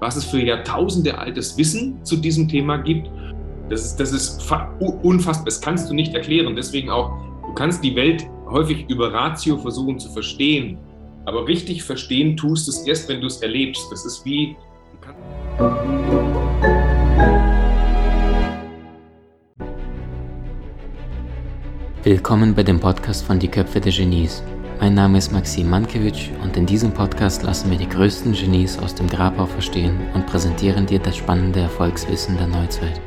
was es für Jahrtausende altes Wissen zu diesem Thema gibt. Das ist, das ist unfassbar, das kannst du nicht erklären. Deswegen auch, du kannst die Welt häufig über Ratio versuchen zu verstehen, aber richtig verstehen tust du es erst, wenn du es erlebst. Das ist wie. Willkommen bei dem Podcast von Die Köpfe der Genies. Mein Name ist Maxim Mankewitsch und in diesem Podcast lassen wir die größten Genies aus dem Grabau verstehen und präsentieren dir das spannende Erfolgswissen der Neuzeit.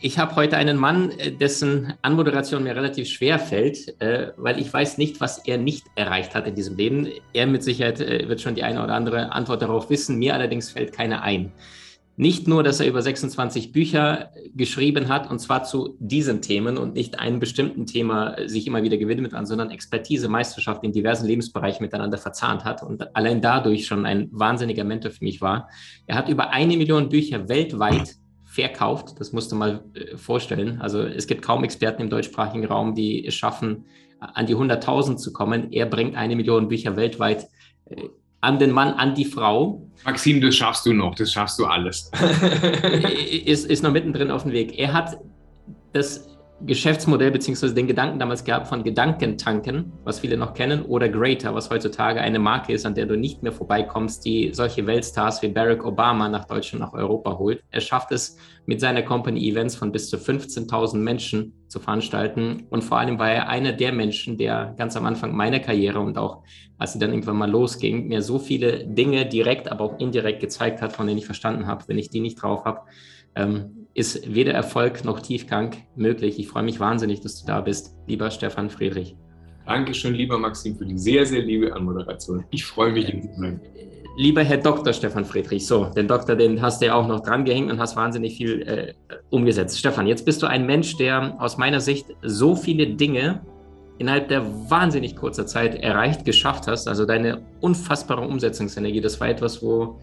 Ich habe heute einen Mann, äh, dessen Anmoderation mir relativ schwer fällt, äh, weil ich weiß nicht, was er nicht erreicht hat in diesem Leben. Er mit Sicherheit äh, wird schon die eine oder andere Antwort darauf wissen. Mir allerdings fällt keine ein. Nicht nur, dass er über 26 Bücher geschrieben hat, und zwar zu diesen Themen und nicht einem bestimmten Thema sich immer wieder gewidmet hat, sondern Expertise, Meisterschaft in diversen Lebensbereichen miteinander verzahnt hat und allein dadurch schon ein wahnsinniger Mentor für mich war. Er hat über eine Million Bücher weltweit verkauft. Das musst du mal äh, vorstellen. Also es gibt kaum Experten im deutschsprachigen Raum, die es schaffen, an die 100.000 zu kommen. Er bringt eine Million Bücher weltweit äh, an den Mann, an die Frau. Maxim, das schaffst du noch, das schaffst du alles. ist, ist noch mittendrin auf dem Weg. Er hat das Geschäftsmodell beziehungsweise den Gedanken damals gehabt von Gedankentanken, was viele noch kennen, oder Greater, was heutzutage eine Marke ist, an der du nicht mehr vorbeikommst, die solche Weltstars wie Barack Obama nach Deutschland, nach Europa holt. Er schafft es mit seiner Company Events von bis zu 15.000 Menschen zu veranstalten. Und vor allem war er einer der Menschen, der ganz am Anfang meiner Karriere und auch als sie dann irgendwann mal losging, mir so viele Dinge direkt, aber auch indirekt gezeigt hat, von denen ich verstanden habe, wenn ich die nicht drauf habe, ähm, ist weder Erfolg noch Tiefgang möglich. Ich freue mich wahnsinnig, dass du da bist, lieber Stefan Friedrich. Dankeschön, lieber Maxim, für die sehr, sehr liebe Anmoderation. Ich freue mich. Äh, lieber Herr Dr. Stefan Friedrich, so, den Doktor, den hast du ja auch noch dran gehängt und hast wahnsinnig viel äh, umgesetzt. Stefan, jetzt bist du ein Mensch, der aus meiner Sicht so viele Dinge innerhalb der wahnsinnig kurzer Zeit erreicht, geschafft hast. Also deine unfassbare Umsetzungsenergie, das war etwas, wo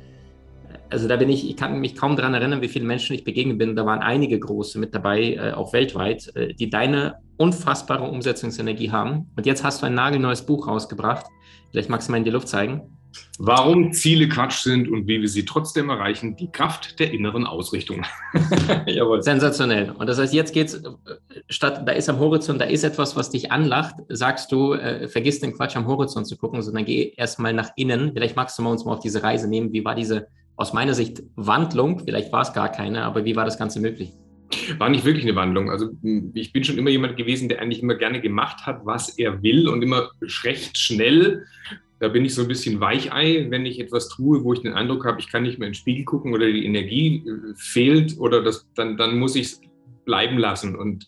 also da bin ich, ich kann mich kaum daran erinnern, wie viele Menschen ich begegnet bin. Da waren einige große mit dabei, äh, auch weltweit, äh, die deine unfassbare Umsetzungsenergie haben. Und jetzt hast du ein nagelneues Buch rausgebracht. Vielleicht magst du mal in die Luft zeigen. Warum Ziele Quatsch sind und wie wir sie trotzdem erreichen, die Kraft der inneren Ausrichtung. Jawohl. Sensationell. Und das heißt, jetzt geht's äh, statt, da ist am Horizont, da ist etwas, was dich anlacht, sagst du, äh, vergiss den Quatsch am Horizont zu gucken, sondern geh erstmal nach innen. Vielleicht magst du mal uns mal auf diese Reise nehmen. Wie war diese aus meiner Sicht Wandlung, vielleicht war es gar keine, aber wie war das Ganze möglich? War nicht wirklich eine Wandlung. Also hm, ich bin schon immer jemand gewesen, der eigentlich immer gerne gemacht hat, was er will und immer recht schnell. Da bin ich so ein bisschen Weichei, wenn ich etwas tue, wo ich den Eindruck habe, ich kann nicht mehr in den Spiegel gucken oder die Energie äh, fehlt oder das, dann, dann muss ich es bleiben lassen. Und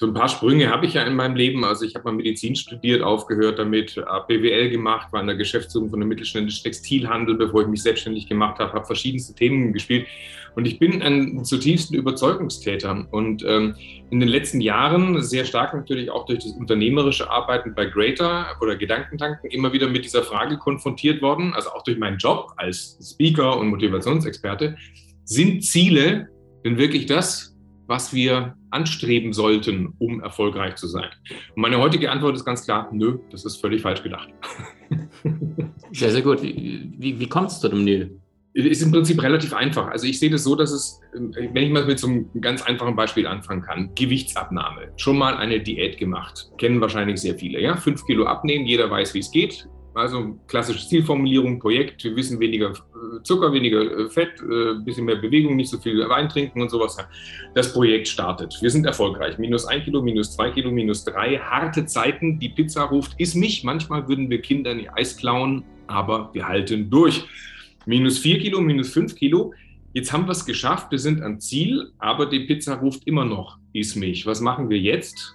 so ein paar Sprünge habe ich ja in meinem Leben. Also ich habe mal Medizin studiert, aufgehört damit, BWL gemacht, war in der Geschäftsführung von einem mittelständischen Textilhandel, bevor ich mich selbstständig gemacht habe, habe verschiedenste Themen gespielt. Und ich bin ein zutiefsten Überzeugungstäter. Und ähm, in den letzten Jahren, sehr stark natürlich auch durch das unternehmerische Arbeiten bei Greater oder Gedankentanken, immer wieder mit dieser Frage konfrontiert worden, also auch durch meinen Job als Speaker und Motivationsexperte, sind Ziele denn wirklich das, was wir anstreben sollten, um erfolgreich zu sein? Und meine heutige Antwort ist ganz klar, nö, das ist völlig falsch gedacht. Sehr, sehr gut. Wie, wie, wie kommt es zu dem Nö? Ist im Prinzip relativ einfach. Also ich sehe das so, dass es, wenn ich mal mit so einem ganz einfachen Beispiel anfangen kann, Gewichtsabnahme. Schon mal eine Diät gemacht. Kennen wahrscheinlich sehr viele. Ja? Fünf Kilo abnehmen, jeder weiß, wie es geht. Also klassische Zielformulierung, Projekt, wir wissen weniger äh, Zucker, weniger äh, Fett, ein äh, bisschen mehr Bewegung, nicht so viel Wein trinken und sowas. Das Projekt startet. Wir sind erfolgreich. Minus ein Kilo, minus zwei Kilo, minus drei. Harte Zeiten. Die Pizza ruft, ist mich. Manchmal würden wir Kindern ihr Eis klauen, aber wir halten durch. Minus vier Kilo, minus fünf Kilo. Jetzt haben wir es geschafft, wir sind am Ziel, aber die Pizza ruft immer noch, ist mich. Was machen wir jetzt?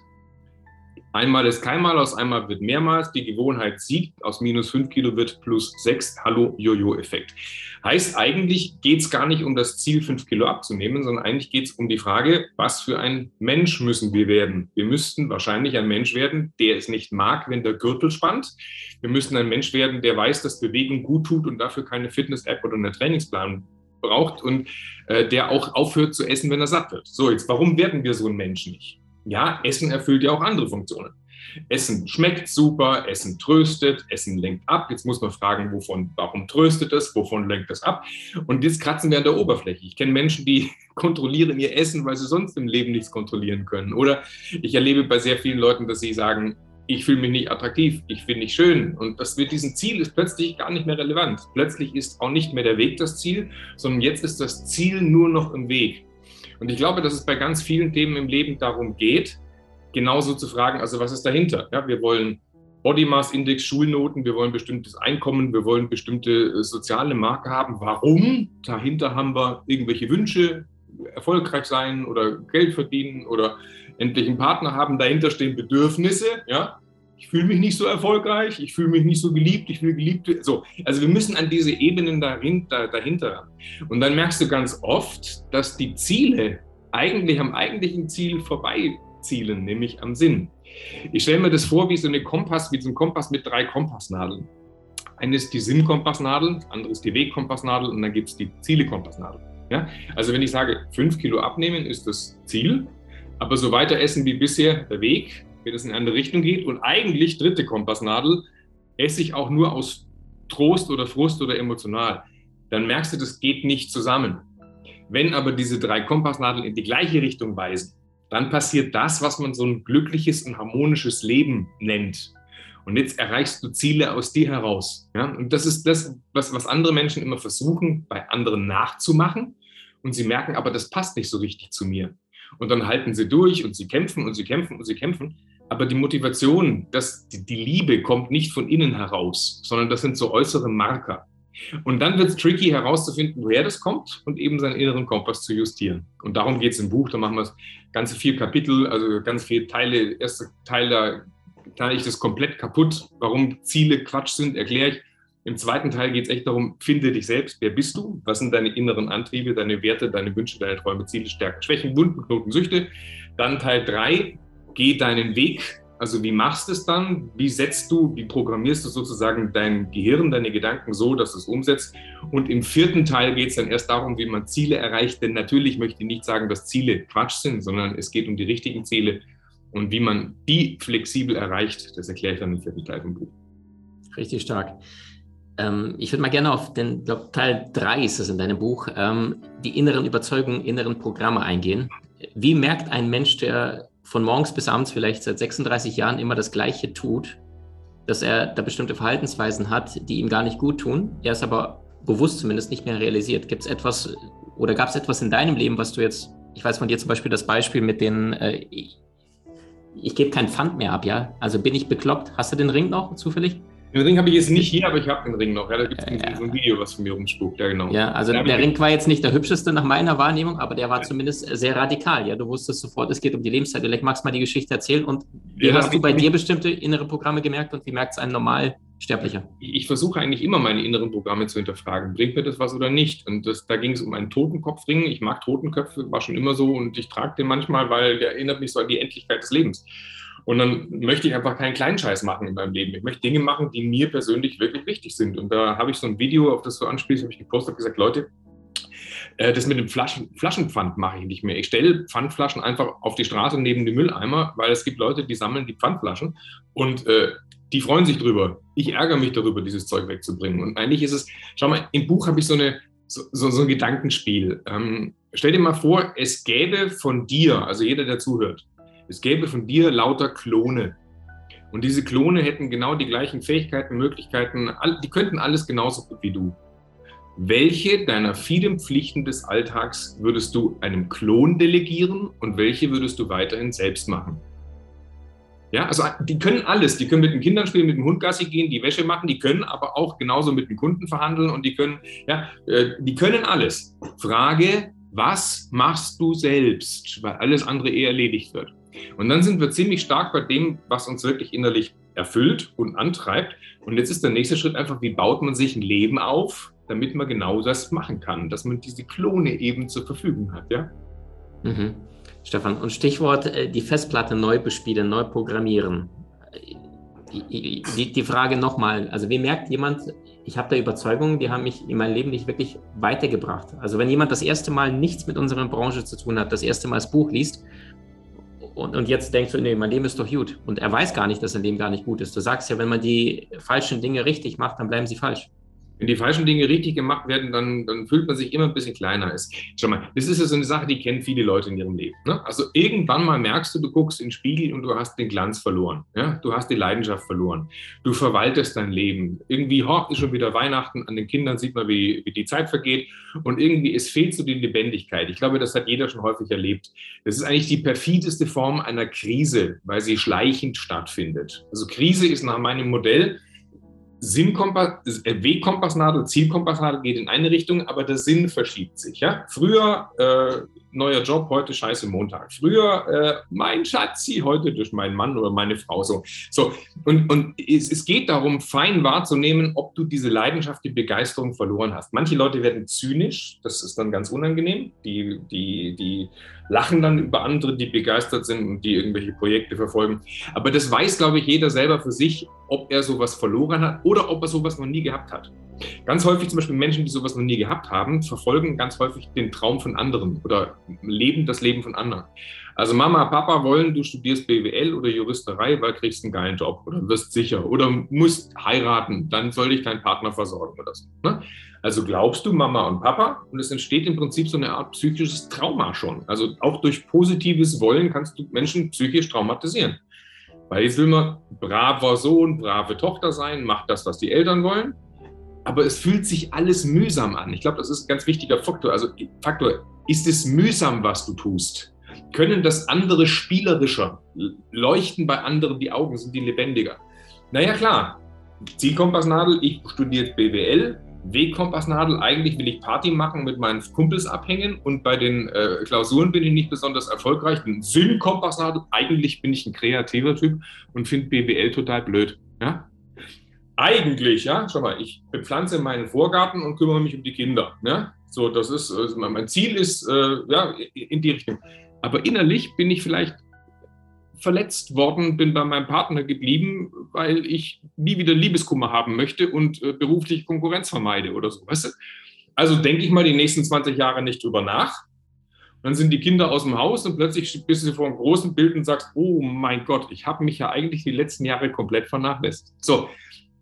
Einmal ist keinmal, aus einmal wird mehrmals. Die Gewohnheit siegt. Aus minus 5 Kilo wird plus 6. Hallo, Jojo-Effekt. Heißt, eigentlich geht es gar nicht um das Ziel, 5 Kilo abzunehmen, sondern eigentlich geht es um die Frage, was für ein Mensch müssen wir werden? Wir müssten wahrscheinlich ein Mensch werden, der es nicht mag, wenn der Gürtel spannt. Wir müssten ein Mensch werden, der weiß, dass Bewegung gut tut und dafür keine Fitness-App oder einen Trainingsplan braucht und äh, der auch aufhört zu essen, wenn er satt wird. So, jetzt, warum werden wir so ein Mensch nicht? Ja, Essen erfüllt ja auch andere Funktionen. Essen schmeckt super, Essen tröstet, Essen lenkt ab. Jetzt muss man fragen, wovon, warum tröstet es, wovon lenkt es ab? Und jetzt kratzen wir an der Oberfläche. Ich kenne Menschen, die kontrollieren ihr Essen, weil sie sonst im Leben nichts kontrollieren können. Oder ich erlebe bei sehr vielen Leuten, dass sie sagen, ich fühle mich nicht attraktiv, ich finde nicht schön. Und das mit diesem Ziel ist plötzlich gar nicht mehr relevant. Plötzlich ist auch nicht mehr der Weg das Ziel, sondern jetzt ist das Ziel nur noch im Weg. Und ich glaube, dass es bei ganz vielen Themen im Leben darum geht, genauso zu fragen, also was ist dahinter? Ja, wir wollen Body Mass Index, Schulnoten, wir wollen bestimmtes Einkommen, wir wollen bestimmte äh, soziale Marke haben. Warum? Dahinter haben wir irgendwelche Wünsche, erfolgreich sein oder Geld verdienen oder endlich einen Partner haben. Dahinter stehen Bedürfnisse, ja. Ich fühle mich nicht so erfolgreich, ich fühle mich nicht so geliebt, ich will geliebt. So, also wir müssen an diese Ebenen dahinter, dahinter ran. Und dann merkst du ganz oft, dass die Ziele eigentlich am eigentlichen Ziel vorbeizielen, nämlich am Sinn. Ich stelle mir das vor wie so eine Kompass, wie so ein Kompass mit drei Kompassnadeln. Eine ist die Sinnkompassnadel, andere ist die Wegkompassnadel und dann gibt es die Zielekompassnadel. Ja? Also wenn ich sage, fünf Kilo abnehmen ist das Ziel, aber so weiter essen wie bisher der Weg, wenn es in eine andere Richtung geht. Und eigentlich, dritte Kompassnadel, esse ich auch nur aus Trost oder Frust oder emotional. Dann merkst du, das geht nicht zusammen. Wenn aber diese drei Kompassnadeln in die gleiche Richtung weisen, dann passiert das, was man so ein glückliches und harmonisches Leben nennt. Und jetzt erreichst du Ziele aus dir heraus. Ja? Und das ist das, was, was andere Menschen immer versuchen, bei anderen nachzumachen. Und sie merken aber, das passt nicht so richtig zu mir. Und dann halten sie durch und sie kämpfen und sie kämpfen und sie kämpfen. Aber die Motivation, das, die, Liebe kommt nicht von innen heraus, sondern das sind so äußere Marker. Und dann wird es tricky herauszufinden, woher das kommt und eben seinen inneren Kompass zu justieren. Und darum geht es im Buch. Da machen wir ganze vier Kapitel, also ganz viele Teile. Erster Teil, da teile ich das komplett kaputt. Warum Ziele Quatsch sind, erkläre ich. Im zweiten Teil geht es echt darum, finde dich selbst. Wer bist du? Was sind deine inneren Antriebe, deine Werte, deine Wünsche, deine Träume, Ziele, Stärken, Schwächen, Wunden, Knoten, Süchte? Dann Teil drei, geh deinen Weg. Also wie machst du es dann? Wie setzt du, wie programmierst du sozusagen dein Gehirn, deine Gedanken so, dass es umsetzt? Und im vierten Teil geht es dann erst darum, wie man Ziele erreicht. Denn natürlich möchte ich nicht sagen, dass Ziele Quatsch sind, sondern es geht um die richtigen Ziele und wie man die flexibel erreicht. Das erkläre ich dann im vierten Teil vom Buch. Richtig stark. Ähm, ich würde mal gerne auf den glaub, Teil 3 ist das in deinem Buch, ähm, die inneren Überzeugungen, inneren Programme eingehen. Wie merkt ein Mensch, der von morgens bis abends vielleicht seit 36 Jahren immer das Gleiche tut, dass er da bestimmte Verhaltensweisen hat, die ihm gar nicht gut tun, er es aber bewusst zumindest nicht mehr realisiert. Gibt es etwas oder gab es etwas in deinem Leben, was du jetzt, ich weiß von dir zum Beispiel das Beispiel mit den, äh, ich, ich gebe kein Pfand mehr ab, ja? Also bin ich bekloppt? Hast du den Ring noch zufällig? Den Ring habe ich jetzt nicht hier, aber ich habe den Ring noch. Ja, da gibt es ja, so ein Video, was von mir rumspukt. Ja, genau. Ja, also der Ring war jetzt nicht der hübscheste nach meiner Wahrnehmung, aber der war ja. zumindest sehr radikal. Ja, du wusstest sofort, es geht um die Lebenszeit. Vielleicht magst du mal die Geschichte erzählen und wie ja, hast du bei dir bestimmte innere Programme gemerkt und wie merkt es ein Normalsterblicher? Ich versuche eigentlich immer meine inneren Programme zu hinterfragen. Bringt mir das was oder nicht? Und das, da ging es um einen Totenkopfring. Ich mag Totenköpfe, war schon immer so und ich trage den manchmal, weil der erinnert mich so an die Endlichkeit des Lebens. Und dann möchte ich einfach keinen Kleinscheiß machen in meinem Leben. Ich möchte Dinge machen, die mir persönlich wirklich wichtig sind. Und da habe ich so ein Video, auf das du anspielst, habe ich gepostet, habe gesagt, Leute, äh, das mit dem Flaschen, Flaschenpfand mache ich nicht mehr. Ich stelle Pfandflaschen einfach auf die Straße neben die Mülleimer, weil es gibt Leute, die sammeln die Pfandflaschen und äh, die freuen sich drüber. Ich ärgere mich darüber, dieses Zeug wegzubringen. Und eigentlich ist es, schau mal, im Buch habe ich so, eine, so, so, so ein Gedankenspiel. Ähm, stell dir mal vor, es gäbe von dir, also jeder, der zuhört, es gäbe von dir lauter Klone. Und diese Klone hätten genau die gleichen Fähigkeiten, Möglichkeiten, die könnten alles genauso gut wie du. Welche deiner vielen Pflichten des Alltags würdest du einem Klon delegieren und welche würdest du weiterhin selbst machen? Ja, also die können alles. Die können mit den Kindern spielen, mit dem Hund Gassi gehen, die Wäsche machen, die können aber auch genauso mit den Kunden verhandeln und die können, ja, äh, die können alles. Frage, was machst du selbst, weil alles andere eh erledigt wird? Und dann sind wir ziemlich stark bei dem, was uns wirklich innerlich erfüllt und antreibt. Und jetzt ist der nächste Schritt einfach, wie baut man sich ein Leben auf, damit man genau das machen kann, dass man diese Klone eben zur Verfügung hat, ja? Mhm. Stefan, und Stichwort äh, die Festplatte neu bespielen, neu programmieren. Die, die, Frage nochmal, also wie merkt jemand, ich habe da Überzeugungen, die haben mich in meinem Leben nicht wirklich weitergebracht. Also wenn jemand das erste Mal nichts mit unserer Branche zu tun hat, das erste Mal das Buch liest und, und jetzt denkst du, nee, mein Leben ist doch gut. Und er weiß gar nicht, dass sein Leben gar nicht gut ist. Du sagst ja, wenn man die falschen Dinge richtig macht, dann bleiben sie falsch wenn die falschen Dinge richtig gemacht werden, dann, dann fühlt man sich immer ein bisschen kleiner. schau mal, das ist ja so eine Sache, die kennen viele Leute in ihrem Leben. Ne? Also irgendwann mal merkst du, du guckst in den Spiegel und du hast den Glanz verloren. Ja? Du hast die Leidenschaft verloren. Du verwaltest dein Leben. Irgendwie ho, ist schon wieder Weihnachten, an den Kindern sieht man, wie, wie die Zeit vergeht und irgendwie es fehlt so die Lebendigkeit. Ich glaube, das hat jeder schon häufig erlebt. Das ist eigentlich die perfideste Form einer Krise, weil sie schleichend stattfindet. Also Krise ist nach meinem Modell, Sinnkompass, äh, Wegkompassnadel, Zielkompassnadel geht in eine Richtung, aber der Sinn verschiebt sich. Ja? Früher äh, neuer Job, heute scheiße Montag. Früher äh, mein Schatzi, heute durch meinen Mann oder meine Frau. So, so. und, und es, es geht darum, fein wahrzunehmen, ob du diese Leidenschaft, die Begeisterung verloren hast. Manche Leute werden zynisch, das ist dann ganz unangenehm. Die, die, die lachen dann über andere, die begeistert sind und die irgendwelche Projekte verfolgen. Aber das weiß, glaube ich, jeder selber für sich, ob er sowas verloren hat oder ob er sowas noch nie gehabt hat. Ganz häufig zum Beispiel Menschen, die sowas noch nie gehabt haben, verfolgen ganz häufig den Traum von anderen oder leben das Leben von anderen. Also Mama, Papa wollen, du studierst BWL oder Juristerei, weil kriegst einen geilen Job oder wirst sicher oder musst heiraten, dann soll dich dein Partner versorgen oder so. Ne? Also glaubst du Mama und Papa und es entsteht im Prinzip so eine Art psychisches Trauma schon. Also auch durch positives Wollen kannst du Menschen psychisch traumatisieren. Weil jetzt will man braver Sohn, brave Tochter sein, macht das, was die Eltern wollen aber es fühlt sich alles mühsam an. Ich glaube, das ist ein ganz wichtiger Faktor. Also Faktor, ist es mühsam, was du tust? Können das andere spielerischer? Leuchten bei anderen die Augen? Sind die lebendiger? Naja, klar. Zielkompassnadel, ich studiere BWL. Wegkompassnadel, eigentlich will ich Party machen, mit meinen Kumpels abhängen und bei den äh, Klausuren bin ich nicht besonders erfolgreich. Sinnkompassnadel, eigentlich bin ich ein kreativer Typ und finde BWL total blöd. Ja? Eigentlich, ja, schau mal, ich bepflanze meinen Vorgarten und kümmere mich um die Kinder. Ja? So, das ist, also mein Ziel ist, äh, ja, in die Richtung. Aber innerlich bin ich vielleicht verletzt worden, bin bei meinem Partner geblieben, weil ich nie wieder Liebeskummer haben möchte und äh, berufliche Konkurrenz vermeide oder so. Weißt du? Also denke ich mal die nächsten 20 Jahre nicht drüber nach. Dann sind die Kinder aus dem Haus und plötzlich bist du vor einem großen Bild und sagst, oh mein Gott, ich habe mich ja eigentlich die letzten Jahre komplett vernachlässigt. So,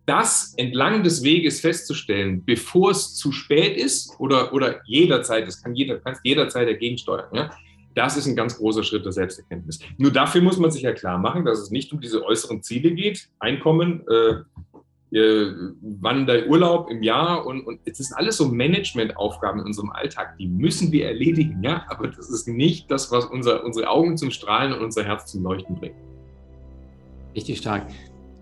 das entlang des Weges festzustellen, bevor es zu spät ist oder, oder jederzeit, das kann jeder, kannst jederzeit dagegen steuern, ja, das ist ein ganz großer Schritt der Selbsterkenntnis. Nur dafür muss man sich ja klar machen, dass es nicht um diese äußeren Ziele geht, Einkommen, äh, äh, wann der Urlaub im Jahr und, und es ist alles so Managementaufgaben in unserem Alltag, die müssen wir erledigen, ja, aber das ist nicht das, was unser, unsere Augen zum Strahlen und unser Herz zum Leuchten bringt. Richtig stark.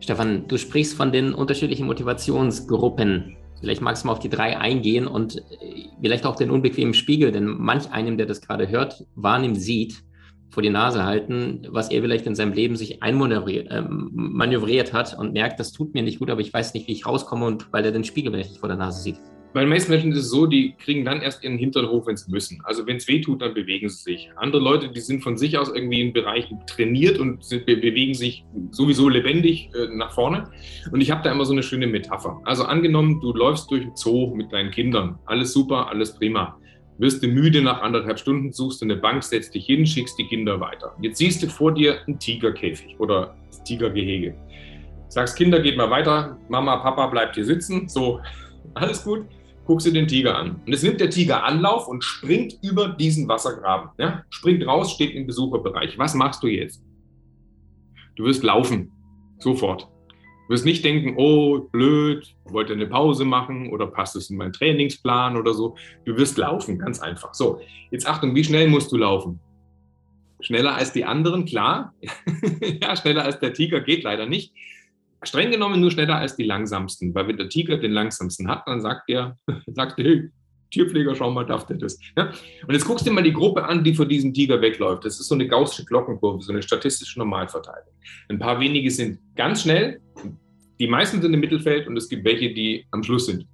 Stefan, du sprichst von den unterschiedlichen Motivationsgruppen. Vielleicht magst du mal auf die drei eingehen und äh, vielleicht auch den unbequemen Spiegel, denn manch einem, der das gerade hört, wahrnimmt, sieht, vor die Nase halten, was er vielleicht in seinem Leben sich einmanövriert äh, hat und merkt, das tut mir nicht gut, aber ich weiß nicht, wie ich rauskomme und weil er den Spiegel vielleicht nicht vor der Nase sieht. Bei den meisten Menschen ist es so, die kriegen dann erst ihren Hintern hoch, wenn sie müssen. Also wenn es weh tut, dann bewegen sie sich. Andere Leute, die sind von sich aus irgendwie in Bereichen trainiert und sind, bewegen sich sowieso lebendig äh, nach vorne. Und ich habe da immer so eine schöne Metapher. Also angenommen, du läufst durch den Zoo mit deinen Kindern. Alles super, alles prima. Wirst du müde nach anderthalb Stunden, suchst du eine Bank, setzt dich hin, schickst die Kinder weiter. Jetzt siehst du vor dir einen Tigerkäfig oder das Tigergehege. Sagst, Kinder, geht mal weiter. Mama, Papa bleibt hier sitzen. So, alles gut guckst du den Tiger an. Und jetzt nimmt der Tiger Anlauf und springt über diesen Wassergraben. Ja? Springt raus, steht im Besucherbereich. Was machst du jetzt? Du wirst laufen. Sofort. Du wirst nicht denken, oh, blöd, wollte eine Pause machen oder passt es in meinen Trainingsplan oder so. Du wirst laufen, ganz einfach. So, jetzt Achtung, wie schnell musst du laufen? Schneller als die anderen, klar. ja, schneller als der Tiger geht leider nicht streng genommen nur schneller als die langsamsten, weil wenn der Tiger den langsamsten hat, dann sagt er, sagt er, hey, Tierpfleger, schau mal, darf der das. Ja? Und jetzt guckst du dir mal die Gruppe an, die vor diesem Tiger wegläuft. Das ist so eine gaußsche Glockenkurve, so eine statistische Normalverteilung. Ein paar wenige sind ganz schnell, die meisten sind im Mittelfeld und es gibt welche, die am Schluss sind.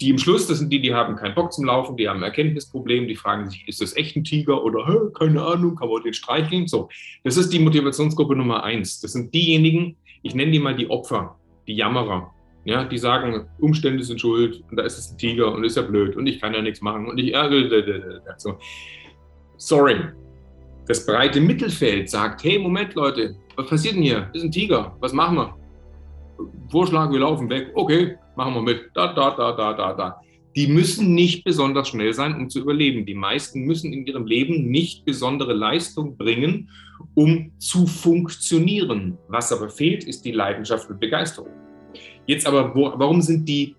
Die im Schluss, das sind die, die haben keinen Bock zum Laufen, die haben ein Erkenntnisproblem, die fragen sich, ist das echt ein Tiger oder keine Ahnung, kann man den streicheln? So, das ist die Motivationsgruppe Nummer eins. Das sind diejenigen, ich nenne die mal die Opfer, die Jammerer. Ja, die sagen, Umstände sind schuld und da ist es ein Tiger und ist ja blöd und ich kann ja nichts machen und ich, äh, äh, äh, so. sorry. Das breite Mittelfeld sagt, hey, Moment, Leute, was passiert denn hier? Ist ein Tiger, was machen wir? Vorschlag, wir laufen weg. Okay, machen wir mit. Da, da, da, da, da, da. Die müssen nicht besonders schnell sein, um zu überleben. Die meisten müssen in ihrem Leben nicht besondere Leistung bringen, um zu funktionieren. Was aber fehlt, ist die Leidenschaft und Begeisterung. Jetzt aber, wo, warum sind die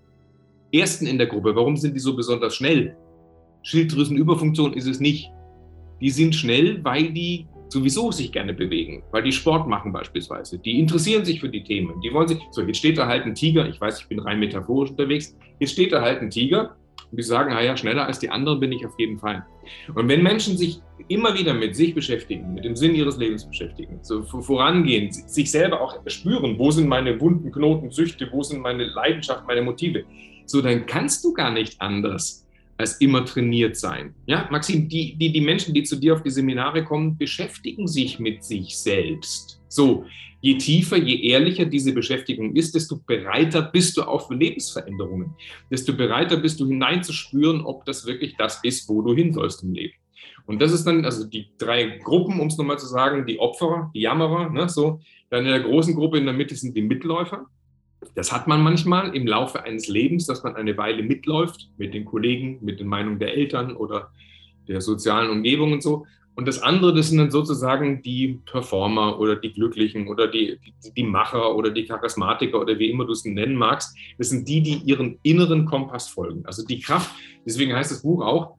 Ersten in der Gruppe, warum sind die so besonders schnell? Schilddrüsenüberfunktion ist es nicht. Die sind schnell, weil die sowieso sich gerne bewegen, weil die Sport machen beispielsweise. Die interessieren sich für die Themen. Die wollen sich, so, jetzt steht da halt ein Tiger, ich weiß, ich bin rein metaphorisch unterwegs, jetzt steht da halt ein Tiger und die sagen, naja, schneller als die anderen bin ich auf jeden Fall. Und wenn Menschen sich immer wieder mit sich beschäftigen, mit dem Sinn ihres Lebens beschäftigen, so vorangehen, sich selber auch spüren, wo sind meine wunden Knoten, Süchte, wo sind meine Leidenschaft, meine Motive, so dann kannst du gar nicht anders als immer trainiert sein. Ja, Maxim, die, die, die Menschen, die zu dir auf die Seminare kommen, beschäftigen sich mit sich selbst. So, je tiefer, je ehrlicher diese Beschäftigung ist, desto bereiter bist du auch für Lebensveränderungen. Desto bereiter bist du hineinzuspüren, ob das wirklich das ist, wo du hin sollst im Leben. Und das ist dann, also die drei Gruppen, um es nochmal zu sagen, die Opferer, die Jammerer, ne, so. Dann in der großen Gruppe in der Mitte sind die Mitläufer. Das hat man manchmal im Laufe eines Lebens, dass man eine Weile mitläuft mit den Kollegen, mit den Meinungen der Eltern oder der sozialen Umgebung und so. Und das andere, das sind dann sozusagen die Performer oder die Glücklichen oder die, die, die Macher oder die Charismatiker oder wie immer du es nennen magst. Das sind die, die ihren inneren Kompass folgen. Also die Kraft, deswegen heißt das Buch auch,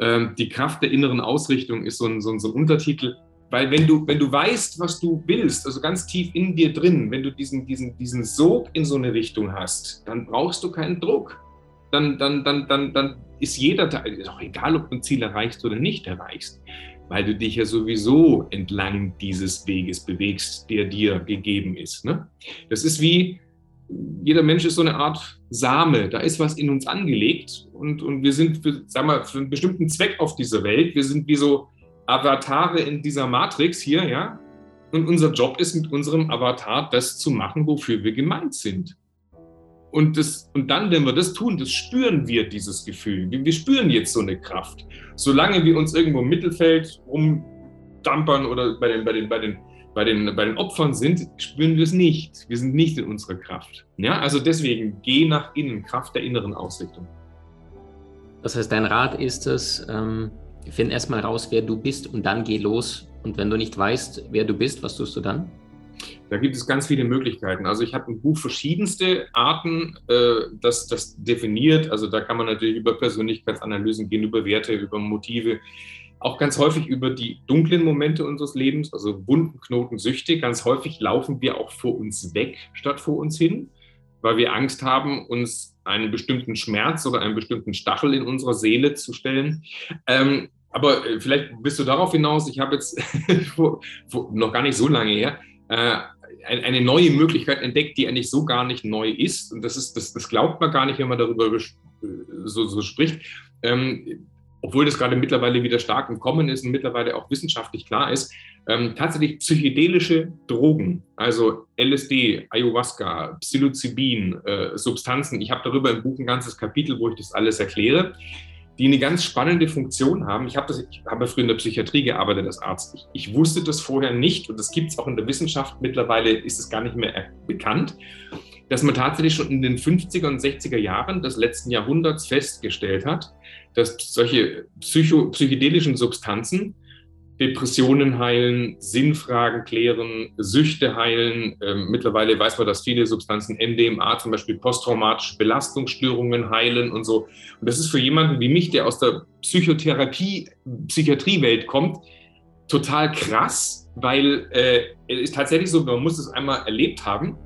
ähm, die Kraft der inneren Ausrichtung ist so ein, so ein, so ein Untertitel. Weil wenn du, wenn du weißt, was du willst, also ganz tief in dir drin, wenn du diesen, diesen, diesen Sog in so eine Richtung hast, dann brauchst du keinen Druck. Dann, dann, dann, dann, dann ist jeder Teil, ist auch egal, ob du ein Ziel erreichst oder nicht erreichst, weil du dich ja sowieso entlang dieses Weges bewegst, der dir gegeben ist. Ne? Das ist wie, jeder Mensch ist so eine Art Same, da ist was in uns angelegt und, und wir sind für, sag mal, für einen bestimmten Zweck auf dieser Welt. Wir sind wie so Avatare in dieser Matrix hier, ja. Und unser Job ist mit unserem Avatar das zu machen, wofür wir gemeint sind. Und, das, und dann, wenn wir das tun, das spüren wir dieses Gefühl. Wir, spüren jetzt so eine Kraft. Solange wir uns irgendwo im Mittelfeld rumdampern oder bei den, bei den, bei den, bei den, bei den Opfern sind, spüren wir es nicht. Wir sind nicht in unserer Kraft. Ja, also deswegen, geh nach innen, Kraft der inneren Ausrichtung. Das heißt, dein Rat ist es, ähm, Find erstmal raus, wer du bist und dann geh los. Und wenn du nicht weißt, wer du bist, was tust du dann? Da gibt es ganz viele Möglichkeiten. Also ich habe im Buch verschiedenste Arten, äh, das, das definiert. Also da kann man natürlich über Persönlichkeitsanalysen gehen, über Werte, über Motive, auch ganz häufig über die dunklen Momente unseres Lebens, also wunden Knoten, Süchte. Ganz häufig laufen wir auch vor uns weg statt vor uns hin, weil wir Angst haben, uns einen bestimmten Schmerz oder einen bestimmten Stachel in unserer Seele zu stellen. Ähm, aber äh, vielleicht bist du darauf hinaus, ich habe jetzt noch gar nicht so lange her äh, eine neue Möglichkeit entdeckt, die eigentlich so gar nicht neu ist. Und das, ist, das, das glaubt man gar nicht, wenn man darüber so, so spricht. Ähm, obwohl das gerade mittlerweile wieder stark im Kommen ist und mittlerweile auch wissenschaftlich klar ist, ähm, tatsächlich psychedelische Drogen, also LSD, Ayahuasca, Psilocybin, äh, Substanzen. Ich habe darüber im Buch ein ganzes Kapitel, wo ich das alles erkläre, die eine ganz spannende Funktion haben. Ich habe das, ich habe früher in der Psychiatrie gearbeitet als Arzt. Ich, ich wusste das vorher nicht und das gibt es auch in der Wissenschaft. Mittlerweile ist es gar nicht mehr bekannt dass man tatsächlich schon in den 50er und 60er Jahren des letzten Jahrhunderts festgestellt hat, dass solche psycho psychedelischen Substanzen Depressionen heilen, Sinnfragen klären, Süchte heilen. Ähm, mittlerweile weiß man, dass viele Substanzen NDMA, zum Beispiel posttraumatische Belastungsstörungen heilen und so. Und das ist für jemanden wie mich, der aus der Psychotherapie, Psychiatriewelt kommt, total krass, weil äh, es ist tatsächlich so, man muss es einmal erlebt haben.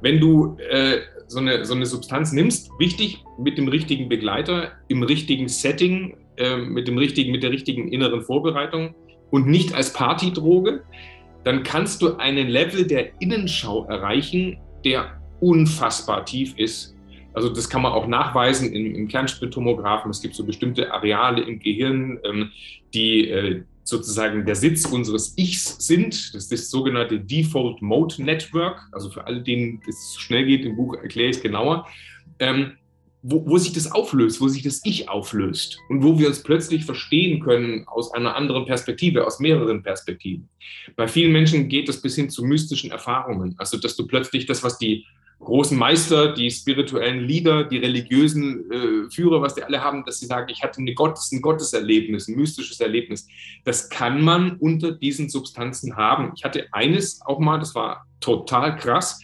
Wenn du äh, so, eine, so eine Substanz nimmst, wichtig, mit dem richtigen Begleiter, im richtigen Setting, äh, mit, dem richtigen, mit der richtigen inneren Vorbereitung, und nicht als Partydroge, dann kannst du einen Level der Innenschau erreichen, der unfassbar tief ist. Also das kann man auch nachweisen im, im Kernspintomographen. Es gibt so bestimmte Areale im Gehirn, ähm, die äh, sozusagen der Sitz unseres Ichs sind. Das ist das sogenannte Default Mode Network. Also für alle, denen es schnell geht, im Buch erkläre ich es genauer. Ähm, wo, wo sich das auflöst, wo sich das Ich auflöst und wo wir uns plötzlich verstehen können aus einer anderen Perspektive, aus mehreren Perspektiven. Bei vielen Menschen geht das bis hin zu mystischen Erfahrungen. Also, dass du plötzlich das, was die großen Meister, die spirituellen Leader, die religiösen äh, Führer, was die alle haben, dass sie sagen, ich hatte eine Gottes, ein Gotteserlebnis, ein mystisches Erlebnis. Das kann man unter diesen Substanzen haben. Ich hatte eines auch mal, das war total krass.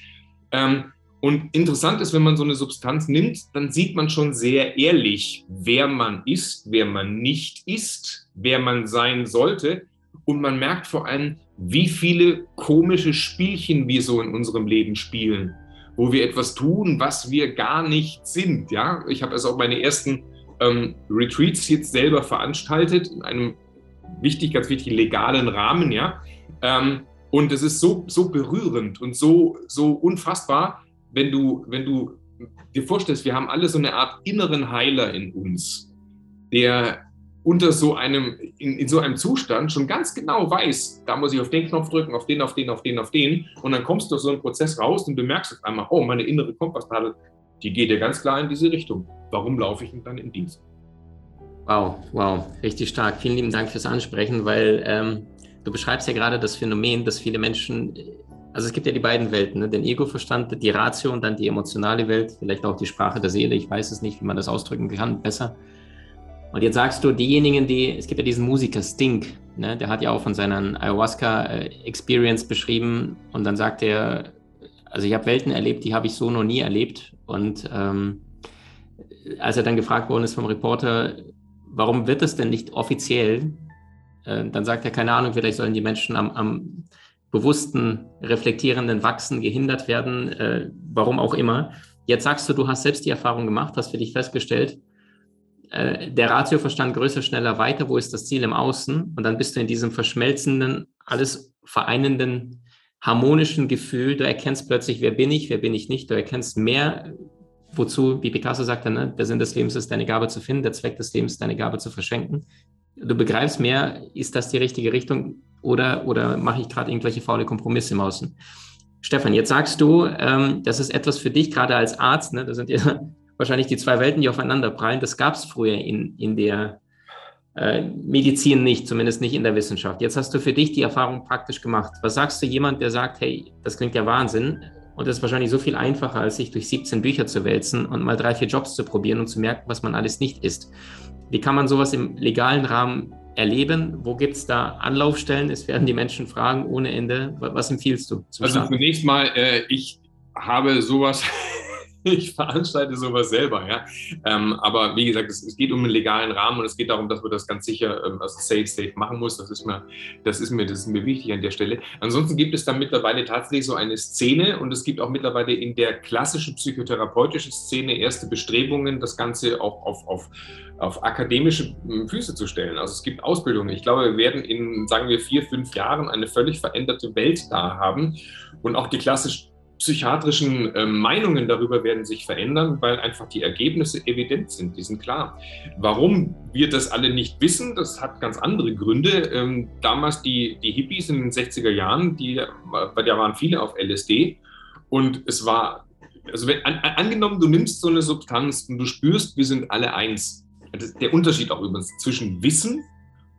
Ähm, und interessant ist, wenn man so eine Substanz nimmt, dann sieht man schon sehr ehrlich, wer man ist, wer man nicht ist, wer man sein sollte. Und man merkt vor allem, wie viele komische Spielchen wir so in unserem Leben spielen wo wir etwas tun, was wir gar nicht sind. Ja, ich habe also auch meine ersten ähm, Retreats jetzt selber veranstaltet in einem wichtig, ganz wichtig legalen Rahmen. Ja, ähm, und es ist so so berührend und so so unfassbar, wenn du wenn du dir vorstellst, wir haben alle so eine Art inneren Heiler in uns, der unter so einem, in, in, so einem Zustand schon ganz genau weiß, da muss ich auf den Knopf drücken, auf den, auf den, auf den, auf den. Und dann kommst du aus so einem Prozess raus und du merkst auf einmal, oh, meine innere Kompassnadel, die geht ja ganz klar in diese Richtung. Warum laufe ich denn dann in Dienst? Wow, wow, richtig stark. Vielen lieben Dank fürs Ansprechen, weil ähm, du beschreibst ja gerade das Phänomen, dass viele Menschen, also es gibt ja die beiden Welten, ne? den Ego-Verstand, die Ratio und dann die emotionale Welt, vielleicht auch die Sprache der Seele, ich weiß es nicht, wie man das ausdrücken kann, besser. Und jetzt sagst du, diejenigen, die, es gibt ja diesen Musiker Sting, ne, der hat ja auch von seiner Ayahuasca-Experience beschrieben und dann sagt er, also ich habe Welten erlebt, die habe ich so noch nie erlebt. Und ähm, als er dann gefragt worden ist vom Reporter, warum wird das denn nicht offiziell, äh, dann sagt er, keine Ahnung, vielleicht sollen die Menschen am, am bewussten, reflektierenden Wachsen gehindert werden, äh, warum auch immer. Jetzt sagst du, du hast selbst die Erfahrung gemacht, hast für dich festgestellt, äh, der Ratioverstand größer, schneller, weiter, wo ist das Ziel im Außen? Und dann bist du in diesem verschmelzenden, alles vereinenden, harmonischen Gefühl. Du erkennst plötzlich, wer bin ich, wer bin ich nicht. Du erkennst mehr, wozu, wie Picasso sagte, ne? der Sinn des Lebens ist, deine Gabe zu finden, der Zweck des Lebens, deine Gabe zu verschenken. Du begreifst mehr, ist das die richtige Richtung oder, oder mache ich gerade irgendwelche faule Kompromisse im Außen? Stefan, jetzt sagst du, ähm, das ist etwas für dich, gerade als Arzt, ne? da sind ja wahrscheinlich die zwei Welten, die aufeinander prallen. Das gab es früher in, in der äh, Medizin nicht, zumindest nicht in der Wissenschaft. Jetzt hast du für dich die Erfahrung praktisch gemacht. Was sagst du jemand, der sagt, hey, das klingt ja Wahnsinn und das ist wahrscheinlich so viel einfacher, als sich durch 17 Bücher zu wälzen und mal drei, vier Jobs zu probieren und zu merken, was man alles nicht ist. Wie kann man sowas im legalen Rahmen erleben? Wo gibt es da Anlaufstellen? Es werden die Menschen fragen ohne Ende. Was empfiehlst du? also zunächst mal, äh, ich habe sowas ich veranstalte sowas selber, ja. Ähm, aber wie gesagt, es, es, geht um einen legalen Rahmen und es geht darum, dass man das ganz sicher ähm, also safe, safe machen muss. Das ist mir, das ist mir, das ist mir wichtig an der Stelle. Ansonsten gibt es da mittlerweile tatsächlich so eine Szene und es gibt auch mittlerweile in der klassischen psychotherapeutischen Szene erste Bestrebungen, das Ganze auch auf, auf, auf akademische hm, Füße zu stellen. Also es gibt Ausbildungen. Ich glaube, wir werden in, sagen wir, vier, fünf Jahren eine völlig veränderte Welt da haben und auch die klassische psychiatrischen äh, Meinungen darüber werden sich verändern, weil einfach die Ergebnisse evident sind, die sind klar. Warum wir das alle nicht wissen, das hat ganz andere Gründe. Ähm, damals die, die Hippies in den 60er Jahren, die, bei der waren viele auf LSD und es war, also wenn, an, angenommen, du nimmst so eine Substanz und du spürst, wir sind alle eins. der Unterschied auch übrigens zwischen Wissen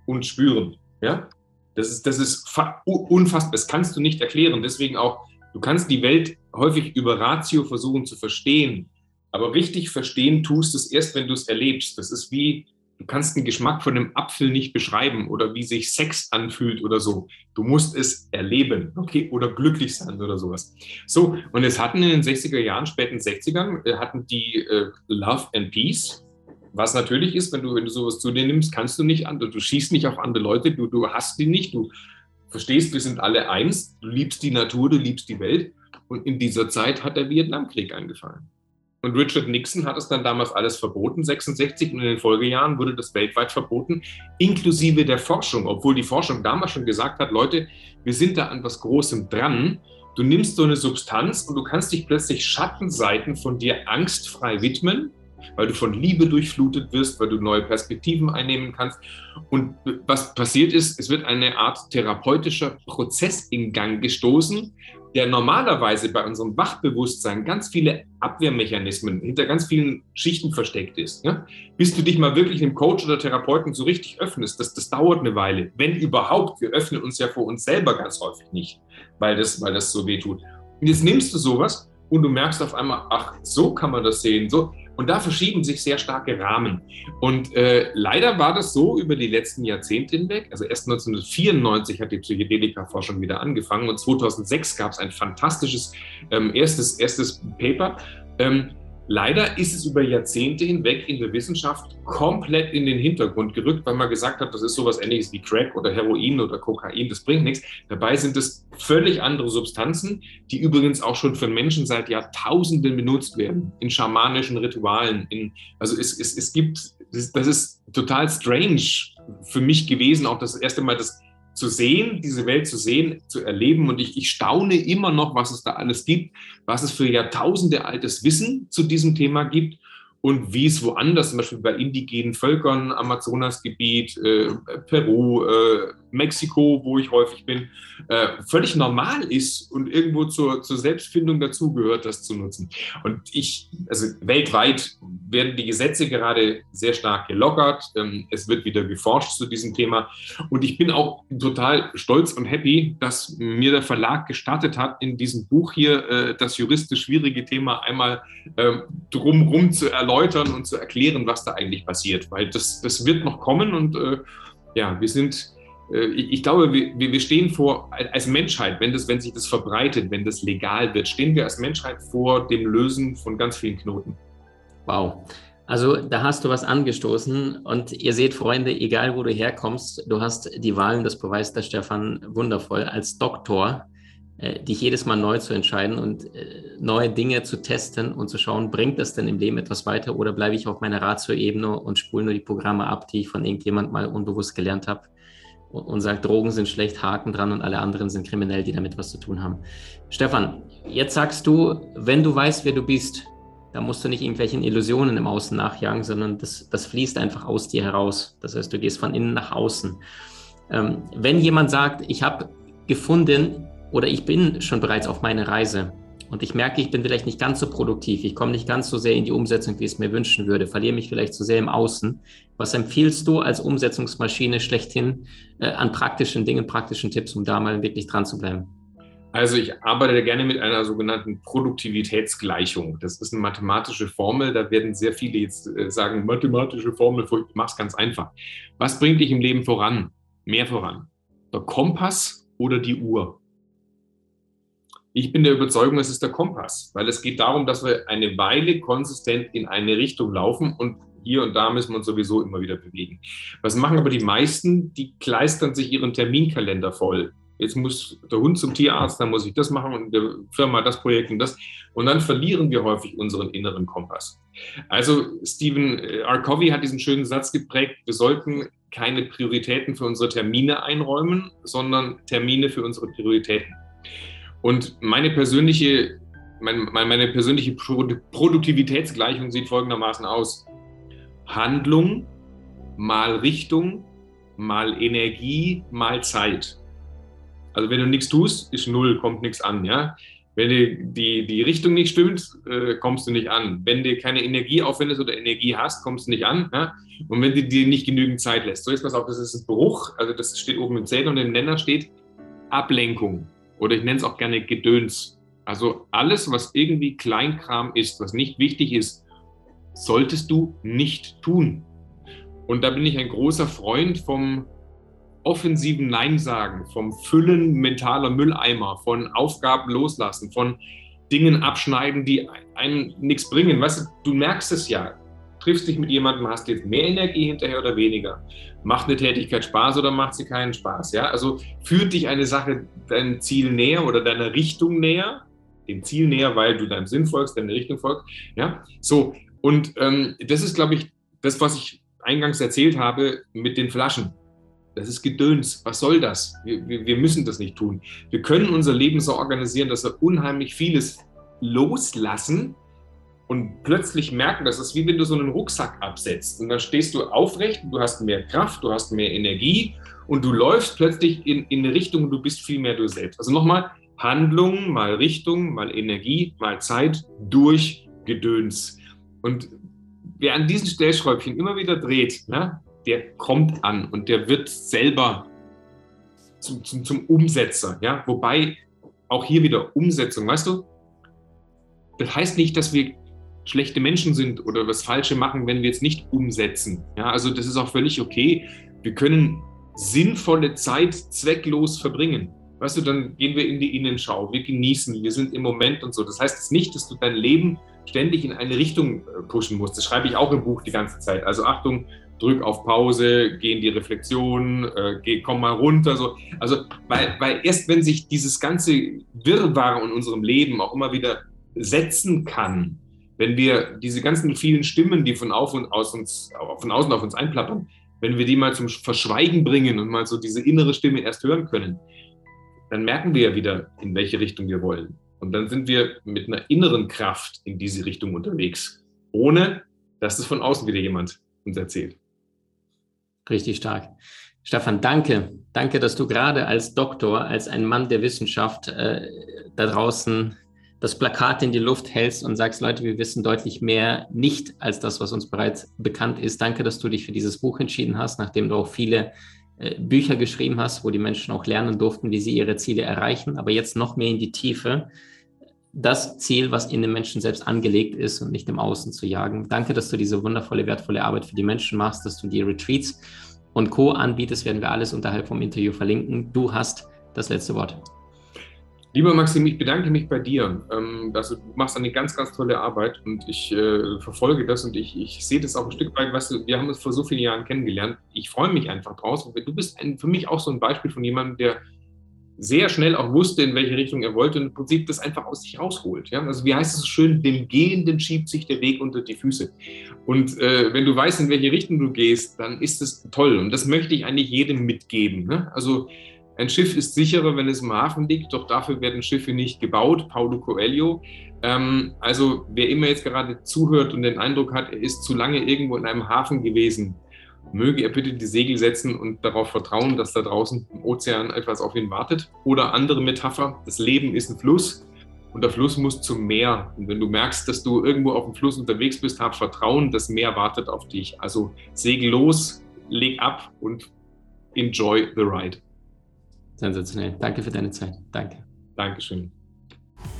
und Spüren. Ja? Das ist, das ist unfassbar. Das kannst du nicht erklären. Deswegen auch Du kannst die Welt häufig über Ratio versuchen zu verstehen, aber richtig verstehen tust es erst, wenn du es erlebst. Das ist wie, du kannst den Geschmack von einem Apfel nicht beschreiben oder wie sich Sex anfühlt oder so. Du musst es erleben, okay, oder glücklich sein oder sowas. So, und es hatten in den 60er Jahren, späten 60ern, äh, hatten die äh, Love and Peace, was natürlich ist, wenn du, wenn du sowas zu dir nimmst, kannst du nicht andere, du schießt nicht auf andere Leute, du, du hast die nicht, du, verstehst, wir sind alle eins, du liebst die Natur, du liebst die Welt. Und in dieser Zeit hat der Vietnamkrieg eingefallen. Und Richard Nixon hat es dann damals alles verboten, 66, und in den Folgejahren wurde das weltweit verboten, inklusive der Forschung, obwohl die Forschung damals schon gesagt hat, Leute, wir sind da an was Großem dran. Du nimmst so eine Substanz und du kannst dich plötzlich Schattenseiten von dir angstfrei widmen weil du von Liebe durchflutet wirst, weil du neue Perspektiven einnehmen kannst. Und was passiert ist, es wird eine Art therapeutischer Prozess in Gang gestoßen, der normalerweise bei unserem Wachbewusstsein ganz viele Abwehrmechanismen hinter ganz vielen Schichten versteckt ist. Ja? Bis du dich mal wirklich einem Coach oder Therapeuten so richtig öffnest, das, das dauert eine Weile. Wenn überhaupt, wir öffnen uns ja vor uns selber ganz häufig nicht, weil das, weil das so weh tut. Und jetzt nimmst du sowas und du merkst auf einmal, ach, so kann man das sehen. So. Und da verschieben sich sehr starke Rahmen. Und äh, leider war das so über die letzten Jahrzehnte hinweg. Also erst 1994 hat die Psychedelika-Forschung wieder angefangen und 2006 gab es ein fantastisches ähm, erstes, erstes Paper. Ähm, Leider ist es über Jahrzehnte hinweg in der Wissenschaft komplett in den Hintergrund gerückt, weil man gesagt hat, das ist sowas ähnliches wie Crack oder Heroin oder Kokain, das bringt nichts. Dabei sind es völlig andere Substanzen, die übrigens auch schon von Menschen seit Jahrtausenden benutzt werden, in schamanischen Ritualen. In, also es, es, es gibt, das ist total strange für mich gewesen, auch das erste Mal das zu sehen, diese Welt zu sehen, zu erleben. Und ich, ich staune immer noch, was es da alles gibt, was es für Jahrtausende altes Wissen zu diesem Thema gibt und wie es woanders, zum Beispiel bei indigenen Völkern, Amazonasgebiet, äh, Peru, äh, Mexiko, wo ich häufig bin, äh, völlig normal ist und irgendwo zur, zur Selbstfindung dazugehört, das zu nutzen. Und ich, also weltweit werden die Gesetze gerade sehr stark gelockert. Ähm, es wird wieder geforscht zu diesem Thema. Und ich bin auch total stolz und happy, dass mir der Verlag gestattet hat, in diesem Buch hier äh, das juristisch schwierige Thema einmal äh, drumherum zu erläutern und zu erklären, was da eigentlich passiert, weil das, das wird noch kommen und äh, ja, wir sind, ich glaube, wir, stehen vor, als Menschheit, wenn, das, wenn sich das verbreitet, wenn das legal wird, stehen wir als Menschheit vor dem Lösen von ganz vielen Knoten. Wow. Also da hast du was angestoßen und ihr seht, Freunde, egal wo du herkommst, du hast die Wahlen, das beweist der Stefan wundervoll, als Doktor äh, dich jedes Mal neu zu entscheiden und äh, neue Dinge zu testen und zu schauen, bringt das denn im Leben etwas weiter oder bleibe ich auf meiner Ratio-Ebene und spule nur die Programme ab, die ich von irgendjemand mal unbewusst gelernt habe und, sage, Drogen sind schlecht, Haken dran und alle anderen sind kriminell, die damit was zu tun haben. Stefan, jetzt sagst du, wenn du weißt, wer du bist, da musst du nicht irgendwelchen Illusionen im Außen nachjagen, sondern das, das fließt einfach aus dir heraus. Das heißt, du gehst von innen nach außen. Ähm, wenn jemand sagt, ich habe gefunden, oder ich bin schon bereits auf meiner Reise und ich merke, ich bin vielleicht nicht ganz so produktiv, ich komme nicht ganz so sehr in die Umsetzung, wie ich es mir wünschen würde, verliere mich vielleicht zu sehr im Außen. Was empfiehlst du als Umsetzungsmaschine schlechthin äh, an praktischen Dingen, praktischen Tipps, um da mal wirklich dran zu bleiben? Also ich arbeite gerne mit einer sogenannten Produktivitätsgleichung. Das ist eine mathematische Formel. Da werden sehr viele jetzt äh, sagen, mathematische Formel, ich mache es ganz einfach. Was bringt dich im Leben voran? Mehr voran. Der Kompass oder die Uhr? Ich bin der Überzeugung, es ist der Kompass, weil es geht darum, dass wir eine Weile konsistent in eine Richtung laufen und hier und da müssen wir uns sowieso immer wieder bewegen. Was machen aber die meisten? Die kleistern sich ihren Terminkalender voll. Jetzt muss der Hund zum Tierarzt, dann muss ich das machen und der Firma das Projekt und das. Und dann verlieren wir häufig unseren inneren Kompass. Also Stephen äh, R. Covey hat diesen schönen Satz geprägt, wir sollten keine Prioritäten für unsere Termine einräumen, sondern Termine für unsere Prioritäten. Und meine persönliche, meine, meine persönliche Produktivitätsgleichung sieht folgendermaßen aus. Handlung mal Richtung mal Energie mal Zeit. Also wenn du nichts tust, ist null, kommt nichts an. Ja? Wenn die, die, die Richtung nicht stimmt, äh, kommst du nicht an. Wenn du keine Energie aufwendest oder Energie hast, kommst du nicht an. Ja? Und wenn du dir nicht genügend Zeit lässt. So jetzt pass auf, das ist ein Bruch. Also das steht oben im Zähler und im Nenner steht Ablenkung oder ich nenne es auch gerne Gedöns. Also alles, was irgendwie Kleinkram ist, was nicht wichtig ist, solltest du nicht tun. Und da bin ich ein großer Freund vom offensiven Nein sagen, vom Füllen mentaler Mülleimer, von Aufgaben loslassen, von Dingen abschneiden, die einem nichts bringen. Weißt du, du merkst es ja triffst dich mit jemandem, hast jetzt mehr Energie hinterher oder weniger? Macht eine Tätigkeit Spaß oder macht sie keinen Spaß? Ja, also führt dich eine Sache deinem Ziel näher oder deiner Richtung näher, dem Ziel näher, weil du deinem Sinn folgst, deine Richtung folgst. Ja, so. Und ähm, das ist, glaube ich, das, was ich eingangs erzählt habe mit den Flaschen. Das ist Gedöns. Was soll das? Wir, wir, wir müssen das nicht tun. Wir können unser Leben so organisieren, dass wir unheimlich vieles loslassen, und plötzlich merken, das ist wie wenn du so einen Rucksack absetzt und dann stehst du aufrecht, du hast mehr Kraft, du hast mehr Energie und du läufst plötzlich in, in eine Richtung und du bist viel mehr du selbst. Also nochmal, Handlung mal Richtung, mal Energie, mal Zeit durch Gedöns. Und wer an diesen Stellschräubchen immer wieder dreht, ne, der kommt an und der wird selber zum, zum, zum Umsetzer. Ja? Wobei auch hier wieder Umsetzung, weißt du? Das heißt nicht, dass wir schlechte Menschen sind oder was Falsche machen, wenn wir jetzt nicht umsetzen. Ja, also das ist auch völlig okay. Wir können sinnvolle Zeit zwecklos verbringen. Weißt du, dann gehen wir in die Innenschau, wir genießen, wir sind im Moment und so. Das heißt jetzt nicht, dass du dein Leben ständig in eine Richtung äh, pushen musst. Das schreibe ich auch im Buch die ganze Zeit. Also Achtung, drück auf Pause, geh in die Reflexion, äh, geh, komm mal runter. So. Also, weil, weil erst wenn sich dieses ganze Wirrwarr in unserem Leben auch immer wieder setzen kann, wenn wir diese ganzen vielen Stimmen, die von, auf und aus uns, von außen auf uns einplappern, wenn wir die mal zum Verschweigen bringen und mal so diese innere Stimme erst hören können, dann merken wir ja wieder, in welche Richtung wir wollen. Und dann sind wir mit einer inneren Kraft in diese Richtung unterwegs, ohne dass es von außen wieder jemand uns erzählt. Richtig stark. Stefan, danke. Danke, dass du gerade als Doktor, als ein Mann der Wissenschaft äh, da draußen das Plakat in die Luft hältst und sagst, Leute, wir wissen deutlich mehr nicht als das, was uns bereits bekannt ist. Danke, dass du dich für dieses Buch entschieden hast, nachdem du auch viele äh, Bücher geschrieben hast, wo die Menschen auch lernen durften, wie sie ihre Ziele erreichen, aber jetzt noch mehr in die Tiefe. Das Ziel, was in den Menschen selbst angelegt ist und nicht im Außen zu jagen. Danke, dass du diese wundervolle, wertvolle Arbeit für die Menschen machst, dass du die Retreats und Co. anbietest, werden wir alles unterhalb vom Interview verlinken. Du hast das letzte Wort. Lieber Maxim, ich bedanke mich bei dir. Ähm, also du machst eine ganz, ganz tolle Arbeit und ich äh, verfolge das und ich, ich sehe das auch ein Stück weit, weißt du, wir haben uns vor so vielen Jahren kennengelernt. Ich freue mich einfach draus. Du bist ein, für mich auch so ein Beispiel von jemandem, der sehr schnell auch wusste, in welche Richtung er wollte und im Prinzip das einfach aus sich rausholt. Ja? Also wie heißt es so schön, dem Gehenden schiebt sich der Weg unter die Füße. Und äh, wenn du weißt, in welche Richtung du gehst, dann ist das toll. Und das möchte ich eigentlich jedem mitgeben. Ne? Also ein Schiff ist sicherer, wenn es im Hafen liegt, doch dafür werden Schiffe nicht gebaut. Paulo Coelho. Ähm, also wer immer jetzt gerade zuhört und den Eindruck hat, er ist zu lange irgendwo in einem Hafen gewesen, möge er bitte die Segel setzen und darauf vertrauen, dass da draußen im Ozean etwas auf ihn wartet. Oder andere Metapher, das Leben ist ein Fluss und der Fluss muss zum Meer. Und wenn du merkst, dass du irgendwo auf dem Fluss unterwegs bist, hab Vertrauen, das Meer wartet auf dich. Also segel los, leg ab und enjoy the ride. Sensationell. Danke für deine Zeit. Danke. Dankeschön.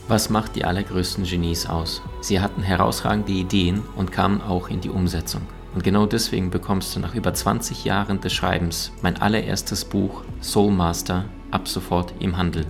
Was macht die allergrößten Genies aus? Sie hatten herausragende Ideen und kamen auch in die Umsetzung. Und genau deswegen bekommst du nach über 20 Jahren des Schreibens mein allererstes Buch Soul Master ab sofort im Handel.